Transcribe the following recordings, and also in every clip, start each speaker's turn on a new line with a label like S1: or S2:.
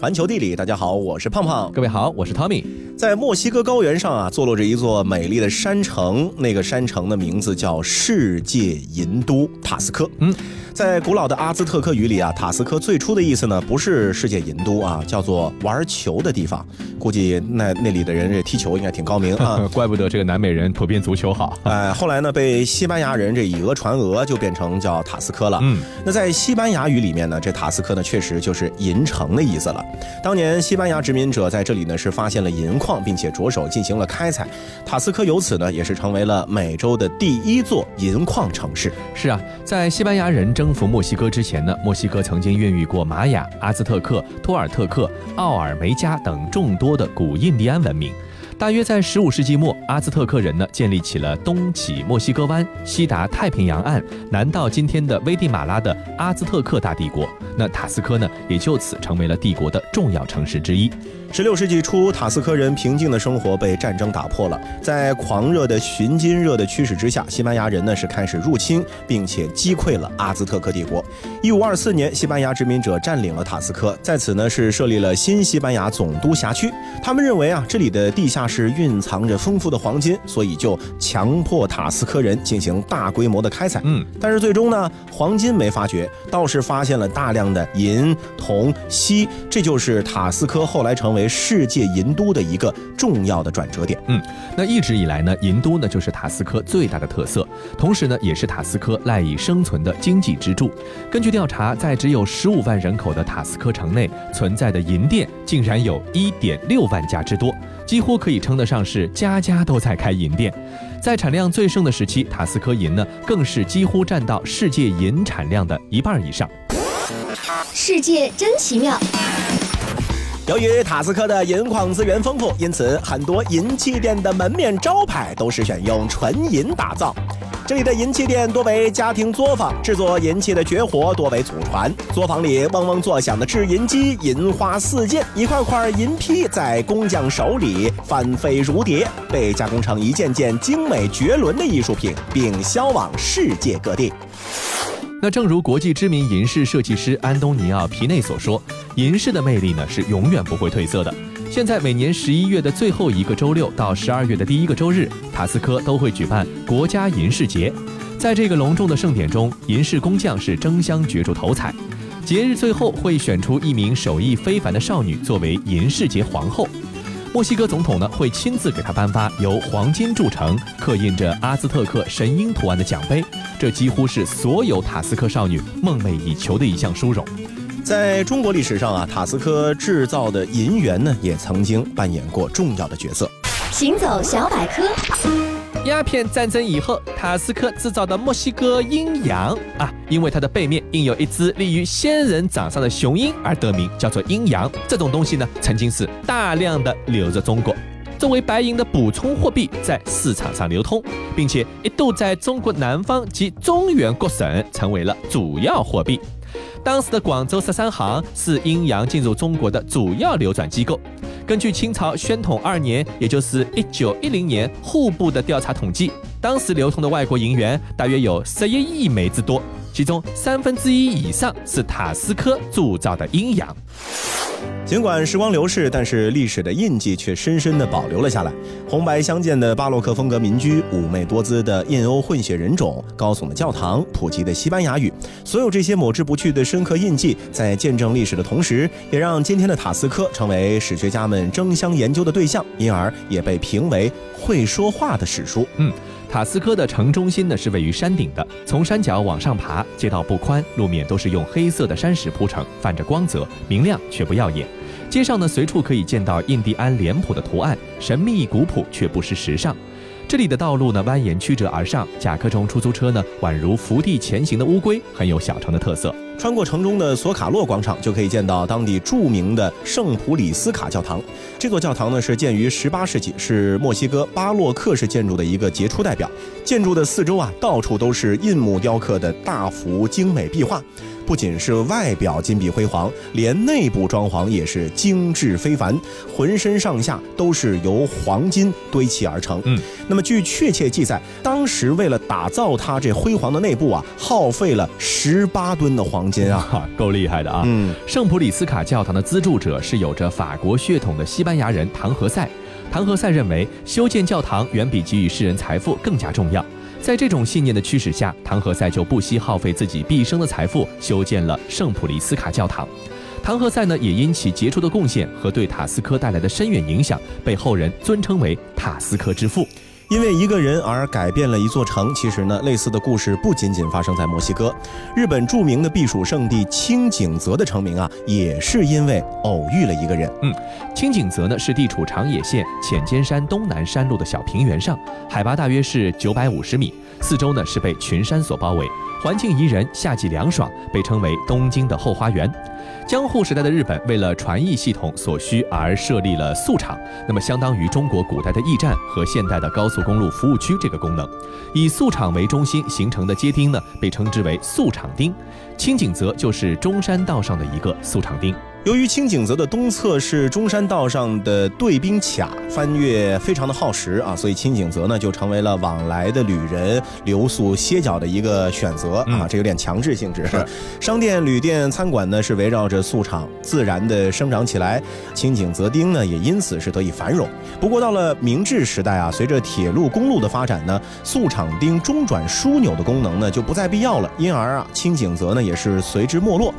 S1: 环球地理，大家好，我是胖胖。
S2: 各位好，我是 Tommy。
S1: 在墨西哥高原上啊，坐落着一座美丽的山城，那个山城的名字叫世界银都塔斯科。嗯。在古老的阿兹特克语里啊，塔斯科最初的意思呢，不是世界银都啊，叫做玩球的地方。估计那那里的人这踢球应该挺高明啊，
S2: 怪不得这个南美人普遍足球好。
S1: 哎，后来呢，被西班牙人这以讹传讹，就变成叫塔斯科了。嗯，那在西班牙语里面呢，这塔斯科呢，确实就是银城的意思了。当年西班牙殖民者在这里呢，是发现了银矿，并且着手进行了开采。塔斯科由此呢，也是成为了美洲的第一座银矿城市。
S2: 是啊，在西班牙人征服墨西哥之前呢，墨西哥曾经孕育过玛雅、阿兹特克、托尔特克、奥尔梅加等众多的古印第安文明。大约在15世纪末，阿兹特克人呢建立起了东起墨西哥湾、西达太平洋岸、南到今天的危地马拉的阿兹特克大帝国。那塔斯科呢，也就此成为了帝国的重要城市之一。
S1: 十六世纪初，塔斯科人平静的生活被战争打破了。在狂热的寻金热的驱使之下，西班牙人呢是开始入侵，并且击溃了阿兹特克帝国。一五二四年，西班牙殖民者占领了塔斯科，在此呢是设立了新西班牙总督辖区。他们认为啊，这里的地下室蕴藏着丰富的黄金，所以就强迫塔斯科人进行大规模的开采。嗯，但是最终呢，黄金没发掘，倒是发现了大量的银、铜、锡，这就是塔斯科后来成为。为世界银都的一个重要的转折点。
S2: 嗯，那一直以来呢，银都呢就是塔斯科最大的特色，同时呢也是塔斯科赖以生存的经济支柱。根据调查，在只有十五万人口的塔斯科城内存在的银店竟然有一点六万家之多，几乎可以称得上是家家都在开银店。在产量最盛的时期，塔斯科银呢更是几乎占到世界银产量的一半以上。
S3: 世界真奇妙。
S1: 由于塔斯科的银矿资源丰富，因此很多银器店的门面招牌都是选用纯银打造。这里的银器店多为家庭作坊，制作银器的绝活多为祖传。作坊里嗡嗡作响的制银机，银花四溅，一块块银坯在工匠手里翻飞如蝶，被加工成一件件精美绝伦的艺术品，并销往世界各地。
S2: 那正如国际知名银饰设计师安东尼奥·皮内所说，银饰的魅力呢是永远不会褪色的。现在每年十一月的最后一个周六到十二月的第一个周日，塔斯科都会举办国家银饰节。在这个隆重的盛典中，银饰工匠是争相角逐头彩。节日最后会选出一名手艺非凡的少女作为银饰节皇后。墨西哥总统呢会亲自给她颁发由黄金铸成、刻印着阿兹特克神鹰图案的奖杯，这几乎是所有塔斯克少女梦寐以求的一项殊荣。
S1: 在中国历史上啊，塔斯科制造的银元呢也曾经扮演过重要的角色。
S3: 行走小百科。
S2: 鸦片战争以后，塔斯科制造的墨西哥鹰羊啊，因为它的背面印有一只立于仙人掌上的雄鹰而得名，叫做鹰羊。这种东西呢，曾经是大量的流入中国，作为白银的补充货币在市场上流通，并且一度在中国南方及中原各省成为了主要货币。当时的广州十三行是阴阳进入中国的主要流转机构。根据清朝宣统二年，也就是一九一零年户部的调查统计，当时流通的外国银元大约有十一亿枚之多，其中三分之一以上是塔斯科铸造的阴阳。
S1: 尽管时光流逝，但是历史的印记却深深地保留了下来。红白相间的巴洛克风格民居，妩媚多姿的印欧混血人种，高耸的教堂，普及的西班牙语，所有这些抹之不去的深刻印记，在见证历史的同时，也让今天的塔斯科成为史学家们争相研究的对象，因而也被评为会说话的史书。
S2: 嗯。塔斯科的城中心呢是位于山顶的，从山脚往上爬，街道不宽，路面都是用黑色的山石铺成，泛着光泽，明亮却不耀眼。街上呢随处可以见到印第安脸谱的图案，神秘古朴却不失时尚。这里的道路呢蜿蜒曲折而上，甲壳虫出租车呢宛如伏地前行的乌龟，很有小城的特色。
S1: 穿过城中的索卡洛广场，就可以见到当地著名的圣普里斯卡教堂。这座教堂呢是建于十八世纪，是墨西哥巴洛克式建筑的一个杰出代表。建筑的四周啊，到处都是印木雕刻的大幅精美壁画。不仅是外表金碧辉煌，连内部装潢也是精致非凡，浑身上下都是由黄金堆砌而成。
S2: 嗯，
S1: 那么据确切记载，当时为了打造它这辉煌的内部啊，耗费了十八吨的黄金啊。
S2: 哈，够厉害的啊！
S1: 嗯，
S2: 圣普里斯卡教堂的资助者是有着法国血统的西班牙人唐何塞。唐何塞认为，修建教堂远比给予世人财富更加重要。在这种信念的驱使下，唐何塞就不惜耗费自己毕生的财富，修建了圣普利斯卡教堂。唐何塞呢，也因其杰出的贡献和对塔斯科带来的深远影响，被后人尊称为塔斯科之父。
S1: 因为一个人而改变了一座城，其实呢，类似的故事不仅仅发生在墨西哥，日本著名的避暑胜地清景泽的成名啊，也是因为偶遇了一个人。
S2: 嗯清景泽呢是地处长野县浅间山东南山路的小平原上，海拔大约是九百五十米，四周呢是被群山所包围，环境宜人，夏季凉爽，被称为东京的后花园。江户时代的日本为了传译系统所需而设立了宿那么相当于中国古代的驿站和现代的高速公路服务区这个功能。以宿场为中心形成的街町呢，被称之为宿场町。清景泽就是中山道上的一个宿场町。
S1: 由于清景泽的东侧是中山道上的对兵卡，翻越非常的耗时啊，所以清景泽呢就成为了往来的旅人留宿歇脚的一个选择啊，
S2: 嗯
S1: 这有点强制性质。商店、旅店、餐馆呢是围绕着宿场自然的生长起来，清景泽町呢也因此是得以繁荣。不过到了明治时代啊，随着铁路、公路的发展呢，宿场町中转枢纽的功能呢就不再必要了，因而啊，清景泽呢也是随之没落。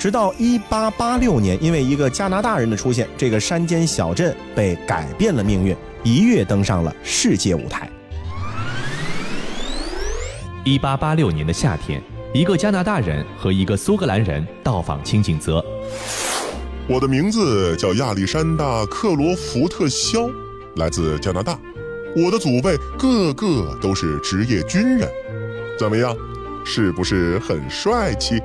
S1: 直到一八八六年，因为一个加拿大人的出现，这个山间小镇被改变了命运，一跃登上了世界舞台。
S2: 一八八六年的夏天，一个加拿大人和一个苏格兰人到访清景泽。
S4: 我的名字叫亚历山大·克罗福特·肖，来自加拿大。我的祖辈个个都是职业军人，怎么样？是不是很帅气？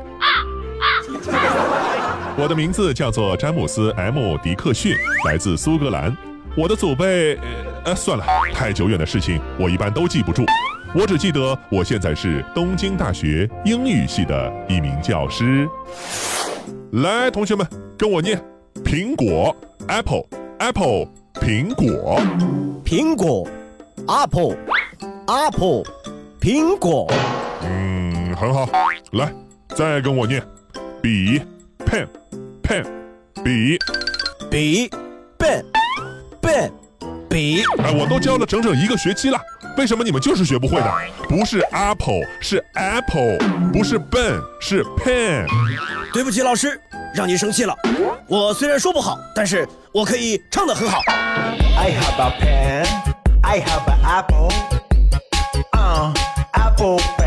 S5: 我的名字叫做詹姆斯 ·M. 迪克逊，来自苏格兰。我的祖辈，呃，呃算了，太久远的事情我一般都记不住，我只记得我现在是东京大学英语系的一名教师。来，同学们，跟我念：苹果，apple，apple，苹果。
S1: 苹果，apple，apple，苹果。
S5: 嗯，很好。来，再跟我念：笔，pen，pen，笔。
S1: 笔，pen pen 笔。
S5: 哎，我都教了整整一个学期了，为什么你们就是学不会的？不是 apple，是 apple，不是 pen，是 pen。
S1: 对不起，老师，让您生气了。我虽然说不好，但是我可以唱得很好。
S6: I have a pen. I have an apple. Uh, apple pen.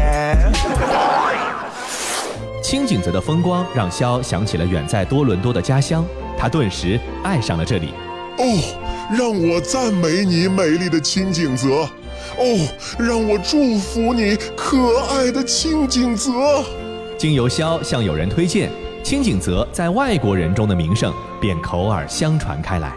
S2: 清景泽的风光让肖想起了远在多伦多的家乡，他顿时爱上了这里。
S4: 哦，让我赞美你美丽的清景泽。哦，让我祝福你可爱的清景泽。
S2: 经由肖向友人推荐，清景泽在外国人中的名声便口耳相传开来。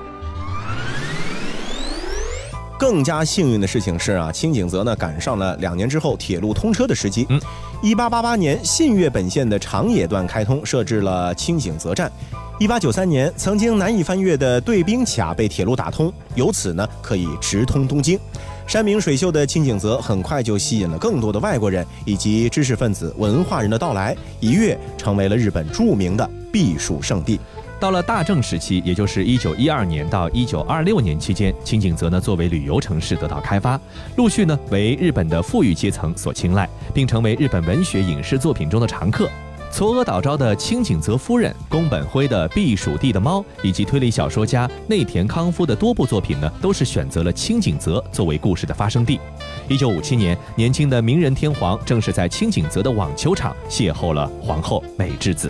S1: 更加幸运的事情是啊，清景泽呢赶上了两年之后铁路通车的时机。
S2: 嗯，
S1: 一八八八年信越本线的长野段开通，设置了清井泽站。一八九三年，曾经难以翻越的对冰卡被铁路打通，由此呢可以直通东京。山明水秀的清井泽很快就吸引了更多的外国人以及知识分子、文化人的到来，一跃成为了日本著名的避暑胜地。
S2: 到了大正时期，也就是一九一二年到一九二六年期间，清景泽呢作为旅游城市得到开发，陆续呢为日本的富裕阶层所青睐，并成为日本文学影视作品中的常客。嵯峨岛昭的清景泽夫人、宫本辉的避暑地的猫，以及推理小说家内田康夫的多部作品呢，都是选择了清景泽作为故事的发生地。一九五七年，年轻的明仁天皇正是在清景泽的网球场邂逅了皇后美智子。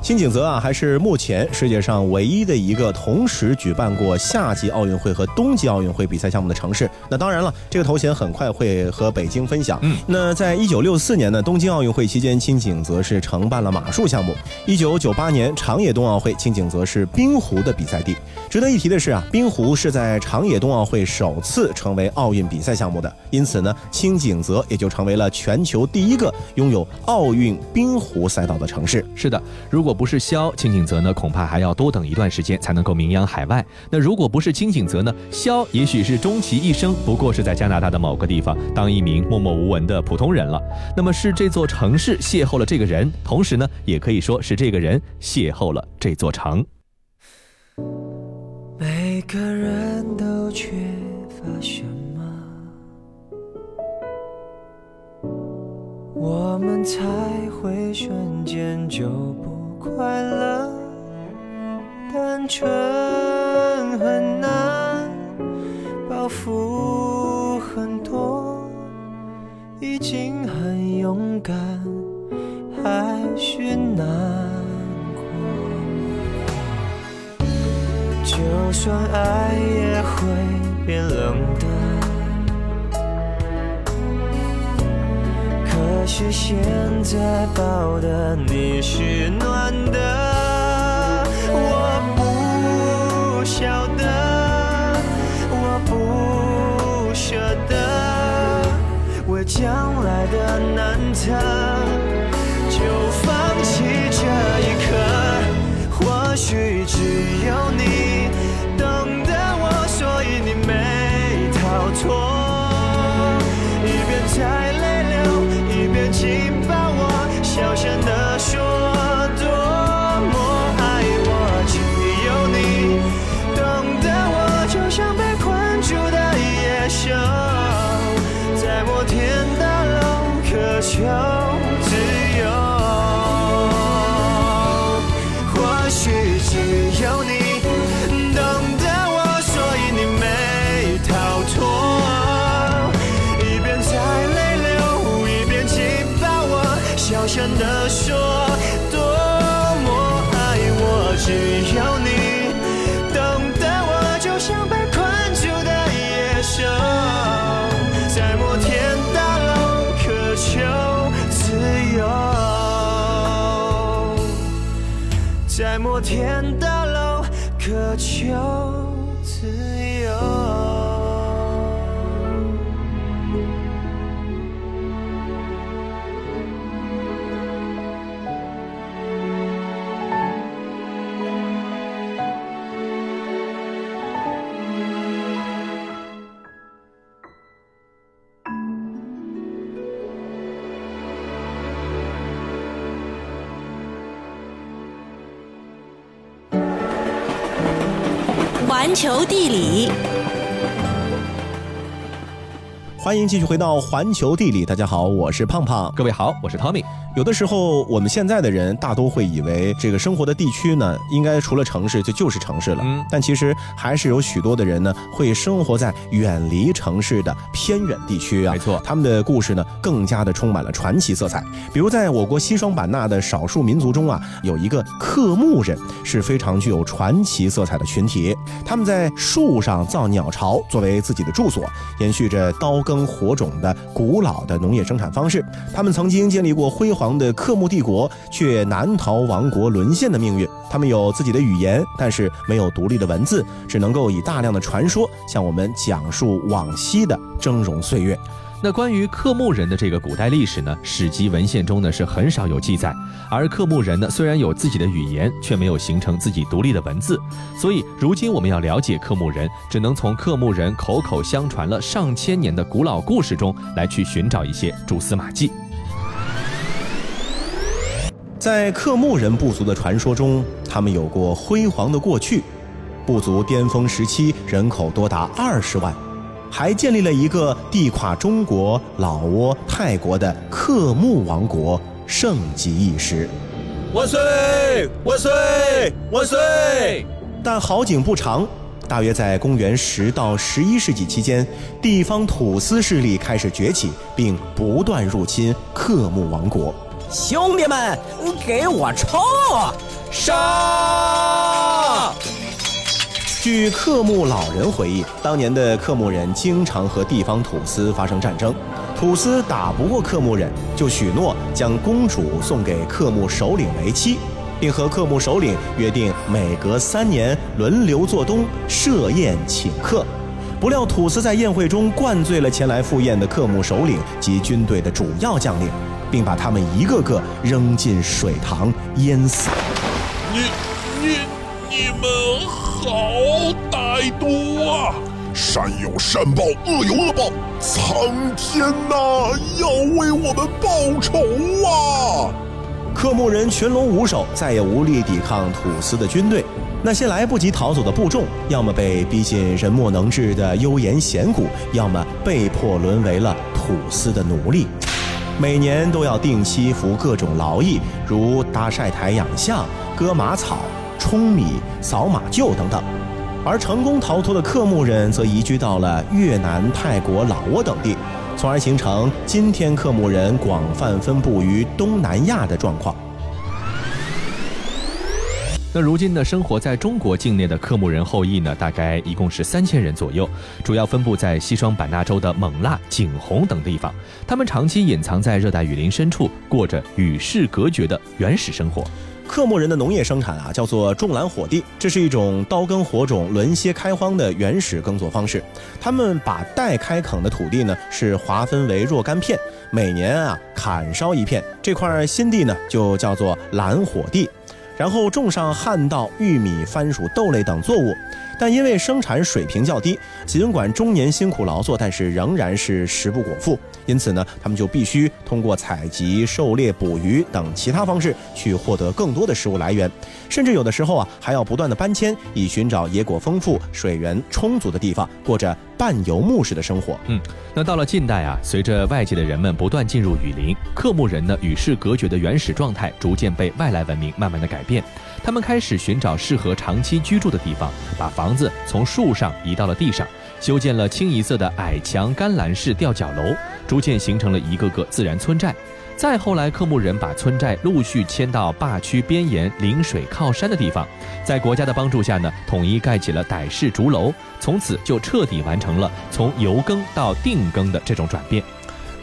S1: 清景泽啊，还是目前世界上唯一的一个同时举办过夏季奥运会和冬季奥运会比赛项目的城市。那当然了，这个头衔很快会和北京分享。
S2: 嗯，
S1: 那在一九六四年呢东京奥运会期间，新井泽是承办了马术项目。一九九八年长野冬奥会，新井泽是冰壶的比赛地。值得一提的是啊，冰壶是在长野冬奥会首次成为奥运比赛项目的，因此呢，新井泽也就成为了全球第一个拥有奥运冰壶赛道的城市。
S2: 是的，如果如果不是萧清景泽呢，恐怕还要多等一段时间才能够名扬海外。那如果不是清景泽呢，萧也许是终其一生不过是在加拿大的某个地方当一名默默无闻的普通人了。那么是这座城市邂逅了这个人，同时呢，也可以说是这个人邂逅了这座城。
S7: 每个人都缺乏什么，我们才会瞬间就快乐。单纯很难，包袱很多，已经很勇敢，还是难过。就算爱也会变冷的，可是现在抱的你是暖的。的说多么爱我。只有你懂得我，就像被困住的野兽，在摩天大楼渴求自由。在摩天大楼渴求
S3: 环球地理，
S1: 欢迎继续回到环球地理，大家好，我是胖胖。
S2: 各位好，我是 Tommy。
S1: 有的时候，我们现在的人大都会以为这个生活的地区呢，应该除了城市就就是城市了。
S2: 嗯
S1: 但其实还是有许多的人呢，会生活在远离城市的偏远地区啊。
S2: 没错
S1: 他们的故事呢，更加的充满了传奇色彩。比如在我国西双版纳的少数民族中啊，有一个克木人，是非常具有传奇色彩的群体。他们在树上造鸟巢作为自己的住所，延续着刀耕火种的古老的农业生产方式。他们曾经经历过辉煌的克木帝国，却难逃亡国沦陷的命运。他们有自己的语言，但是没有独立的文字，只能够以大量的传说向我们讲述往昔的峥嵘岁月。
S2: 那关于克木人的这个古代历史呢，史籍文献中呢是很少有记载。而克木人呢，虽然有自己的语言，却没有形成自己独立的文字。所以，如今我们要了解克木人，只能从克木人口口相传了上千年的古老故事中来去寻找一些蛛丝马迹。
S1: 在克木人部族的传说中，他们有过辉煌的过去。部族巅峰时期人口多达二十万，还建立了一个地跨中国、老挝、泰国的克木王国，盛极一时。
S2: 万岁！万岁！万岁！
S1: 但好景不长，大约在公元十到十一世纪期间，地方土司势力开始崛起，并不断入侵克木王国。
S8: 兄弟们，给我冲！
S2: 杀！
S1: 据克木老人回忆，当年的克木人经常和地方土司发生战争，土司打不过克木人，就许诺将公主送给克木首领为妻，并和克木首领约定每隔三年轮流做东设宴请客。不料土司在宴会中灌醉了前来赴宴的克木首领及军队的主要将领，并把他们一个个扔进水塘淹死。
S5: 你你你们好歹毒啊！
S4: 善有善报，恶有恶报，苍天呐，要为我们报仇啊！
S1: 克木人群龙无首，再也无力抵抗土司的军队。那些来不及逃走的部众，要么被逼进人莫能治的幽岩险谷，要么被迫沦为了土司的奴隶。每年都要定期服各种劳役，如搭晒台养象、割马草、舂米、扫马厩等等。而成功逃脱的克木人则移居到了越南、泰国、老挝等地，从而形成今天克木人广泛分布于东南亚的状况。
S2: 那如今呢，生活在中国境内的克木人后裔呢，大概一共是三千人左右，主要分布在西双版纳州的勐腊、景洪等地方。他们长期隐藏在热带雨林深处，过着与世隔绝的原始生活。
S1: 克木人的农业生产啊，叫做种兰火地，这是一种刀耕火种、轮歇开荒的原始耕作方式。他们把待开垦的土地呢，是划分为若干片，每年啊砍烧一片，这块新地呢就叫做兰火地。然后种上旱稻、玉米、番薯、豆类等作物，但因为生产水平较低，尽管终年辛苦劳作，但是仍然是食不果腹。因此呢，他们就必须通过采集、狩猎、捕鱼等其他方式去获得更多的食物来源，甚至有的时候啊，还要不断的搬迁，以寻找野果丰富、水源充足的地方，过着半游牧式的生活。
S2: 嗯，那到了近代啊，随着外界的人们不断进入雨林，克木人呢与世隔绝的原始状态逐渐被外来文明慢慢的改变，他们开始寻找适合长期居住的地方，把房子从树上移到了地上，修建了清一色的矮墙干栏式吊脚楼，逐渐形成了一个个自然村寨。再后来，克木人把村寨陆续迁到坝区边沿、临水靠山的地方，在国家的帮助下呢，统一盖起了傣式竹楼，从此就彻底完成了从游耕到定耕的这种转变。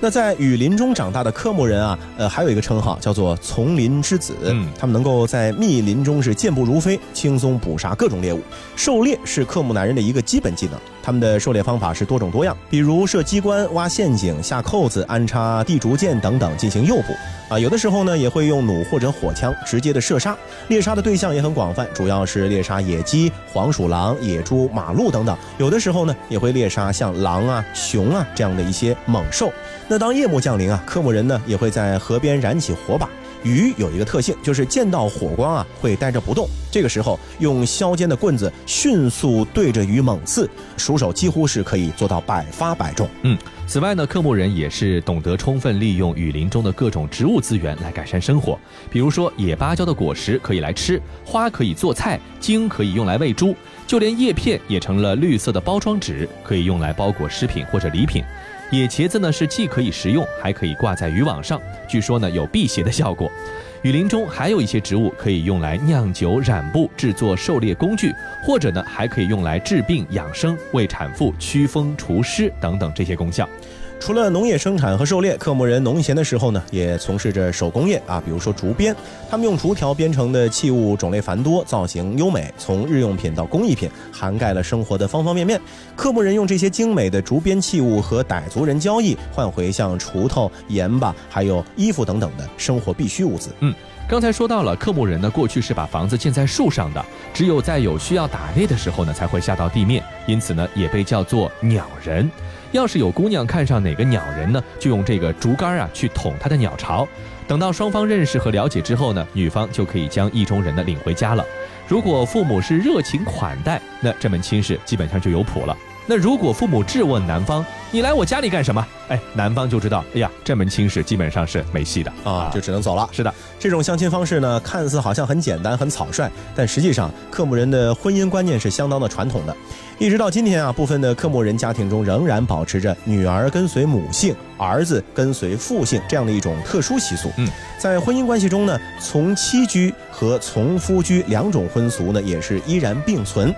S1: 那在雨林中长大的科木人啊，呃，还有一个称号叫做丛林之子。
S2: 嗯
S1: 他们能够在密林中是健步如飞，轻松捕杀各种猎物。狩猎是克木男人的一个基本技能。他们的狩猎方法是多种多样，比如设机关、挖陷阱、下扣子、安插地竹箭等等进行诱捕。啊，有的时候呢也会用弩或者火枪直接的射杀。猎杀的对象也很广泛，主要是猎杀野鸡、黄鼠狼、野猪、马鹿等等。有的时候呢也会猎杀像狼啊、熊啊这样的一些猛兽。那当夜幕降临啊，科木人呢也会在河边燃起火把。鱼有一个特性，就是见到火光啊会呆着不动。这个时候用削尖的棍子迅速对着鱼猛刺，鼠手几乎是可以做到百发百中。
S2: 嗯，此外呢，克木人也是懂得充分利用雨林中的各种植物资源来改善生活。比如说，野芭蕉的果实可以来吃，花可以做菜，茎可以用来喂猪，就连叶片也成了绿色的包装纸，可以用来包裹食品或者礼品。野茄子呢是既可以食用，还可以挂在渔网上，据说呢有辟邪的效果。雨林中还有一些植物可以用来酿酒、染布、制作狩猎工具，或者呢还可以用来治病养生、为产妇驱风除湿等等这些功效。
S1: 除了农业生产和狩猎，克木人农闲的时候呢，也从事着手工业啊，比如说竹编。他们用竹条编成的器物种类繁多，造型优美，从日用品到工艺品，涵盖了生活的方方面面。克木人用这些精美的竹编器物和傣族人交易，换回像锄头、盐巴，还有衣服等等的生活必需物资。
S2: 嗯刚才说到了，克木人呢，过去是把房子建在树上的，只有在有需要打猎的时候呢，才会下到地面，因此呢，也被叫做鸟人。要是有姑娘看上哪个鸟人呢，就用这个竹竿啊去捅他的鸟巢。等到双方认识和了解之后呢，女方就可以将意中人呢领回家了。如果父母是热情款待，那这门亲事基本上就有谱了。那如果父母质问男方你来我家里干什么？哎，男方就知道，哎呀，这门亲事基本上是没戏的
S1: 啊，就只能走了。
S2: 是的，
S1: 这种相亲方式呢，看似好像很简单、很草率，但实际上，克木人的婚姻观念是相当的传统的。一直到今天啊，部分的克木人家庭中仍然保持着女儿跟随母姓，儿子跟随父姓这样的一种特殊习俗。
S2: 嗯，
S1: 在婚姻关系中呢，从妻居和从夫居两种婚俗呢，也是依然并存。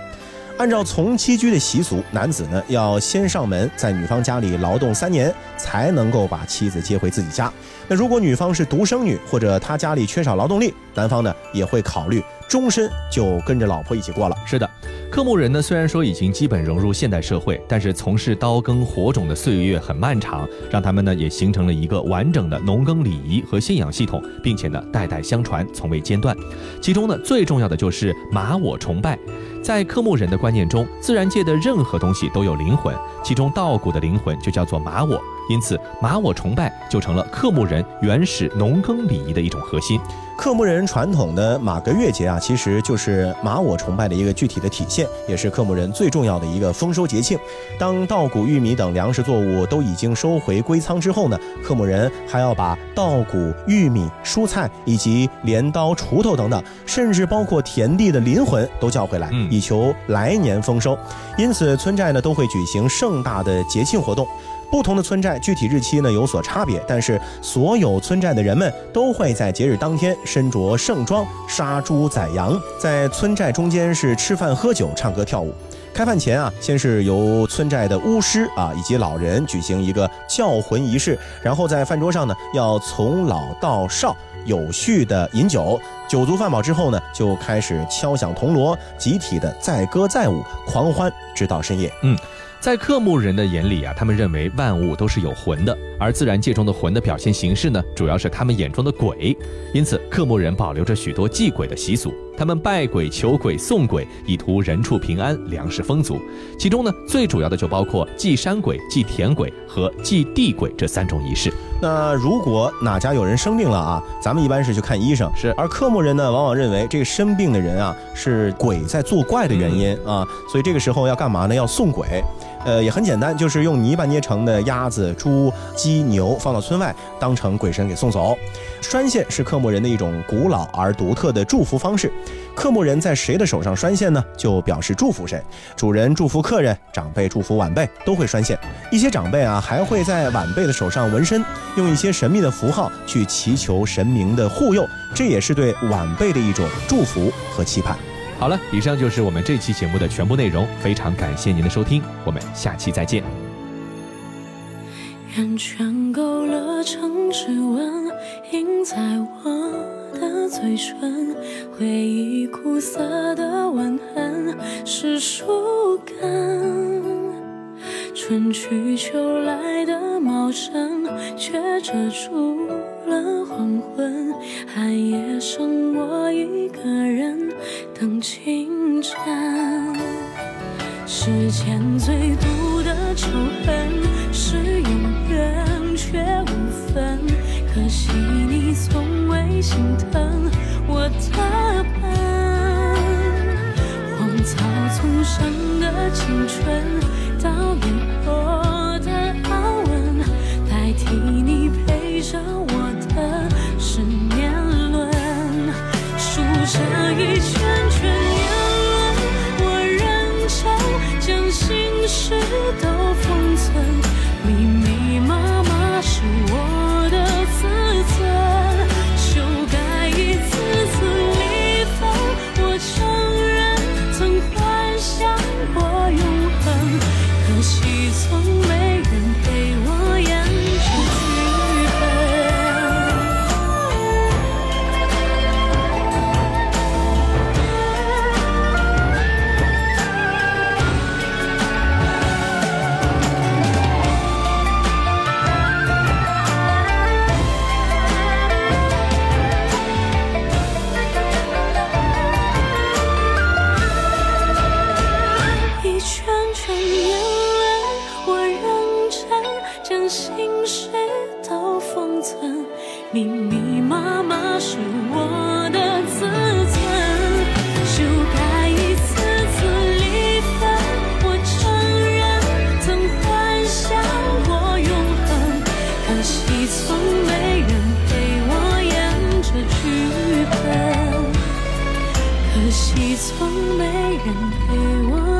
S1: 按照从妻居的习俗，男子呢要先上门，在女方家里劳动三年，才能够把妻子接回自己家。那如果女方是独生女，或者她家里缺少劳动力，男方呢也会考虑终身就跟着老婆一起过了。
S2: 是的。克木人呢，虽然说已经基本融入现代社会，但是从事刀耕火种的岁月很漫长，让他们呢也形成了一个完整的农耕礼仪和信仰系统，并且呢代代相传，从未间断。其中呢最重要的就是马我崇拜。在克木人的观念中，自然界的任何东西都有灵魂，其中稻谷的灵魂就叫做马我，因此马我崇拜就成了克木人原始农耕礼仪的一种核心。
S1: 克木人传统的马格月节啊，其实就是马我崇拜的一个具体的体现，也是克木人最重要的一个丰收节庆。当稻谷、玉米等粮食作物都已经收回归仓之后呢，克木人还要把稻谷、玉米、蔬菜以及镰刀、锄头等等，甚至包括田地的灵魂都叫回来，以求来年丰收。因此，村寨呢都会举行盛大的节庆活动。不同的村寨具体日期呢有所差别，但是所有村寨的人们都会在节日当天身着盛装，杀猪宰羊，在村寨中间是吃饭喝酒、唱歌跳舞。开饭前啊，先是由村寨的巫师啊以及老人举行一个叫魂仪式，然后在饭桌上呢要从老到少有序的饮酒，酒足饭饱之后呢，就开始敲响铜锣，集体的载歌载舞，狂欢直到深夜。
S2: 嗯。在克木人的眼里啊，他们认为万物都是有魂的，而自然界中的魂的表现形式呢，主要是他们眼中的鬼。因此，克木人保留着许多祭鬼的习俗，他们拜鬼、求鬼、送鬼，以图人畜平安、粮食丰足。其中呢，最主要的就包括祭山鬼、祭田鬼和祭地鬼这三种仪式。
S1: 那如果哪家有人生病了啊，咱们一般是去看医生，
S2: 是。
S1: 而克木人呢，往往认为这个生病的人啊，是鬼在作怪的原因啊，所以这个时候要干嘛呢？要送鬼。呃，也很简单，就是用泥巴捏成的鸭子、猪、鸡、牛放到村外，当成鬼神给送走。拴线是克木人的一种古老而独特的祝福方式。克木人在谁的手上拴线呢？就表示祝福谁。主人祝福客人，长辈祝福晚辈，都会拴线。一些长辈啊，还会在晚辈的手上纹身，用一些神秘的符号去祈求神明的护佑，这也是对晚辈的一种祝福和期盼。
S2: 好了，以上就是我们这期节目的全部内容，非常感谢您的收听，我们下期再见。
S8: 圆圈勾勒成指纹，印在我的嘴唇，回忆苦涩的吻痕是树根，春去秋来的茂盛，却遮住了黄昏，寒夜剩我一个人。等清晨，世间最毒的仇恨是永远却无分。可惜你从未心疼我的笨，荒草丛生的青春，你从没人陪我演这剧本，可惜从没人陪我。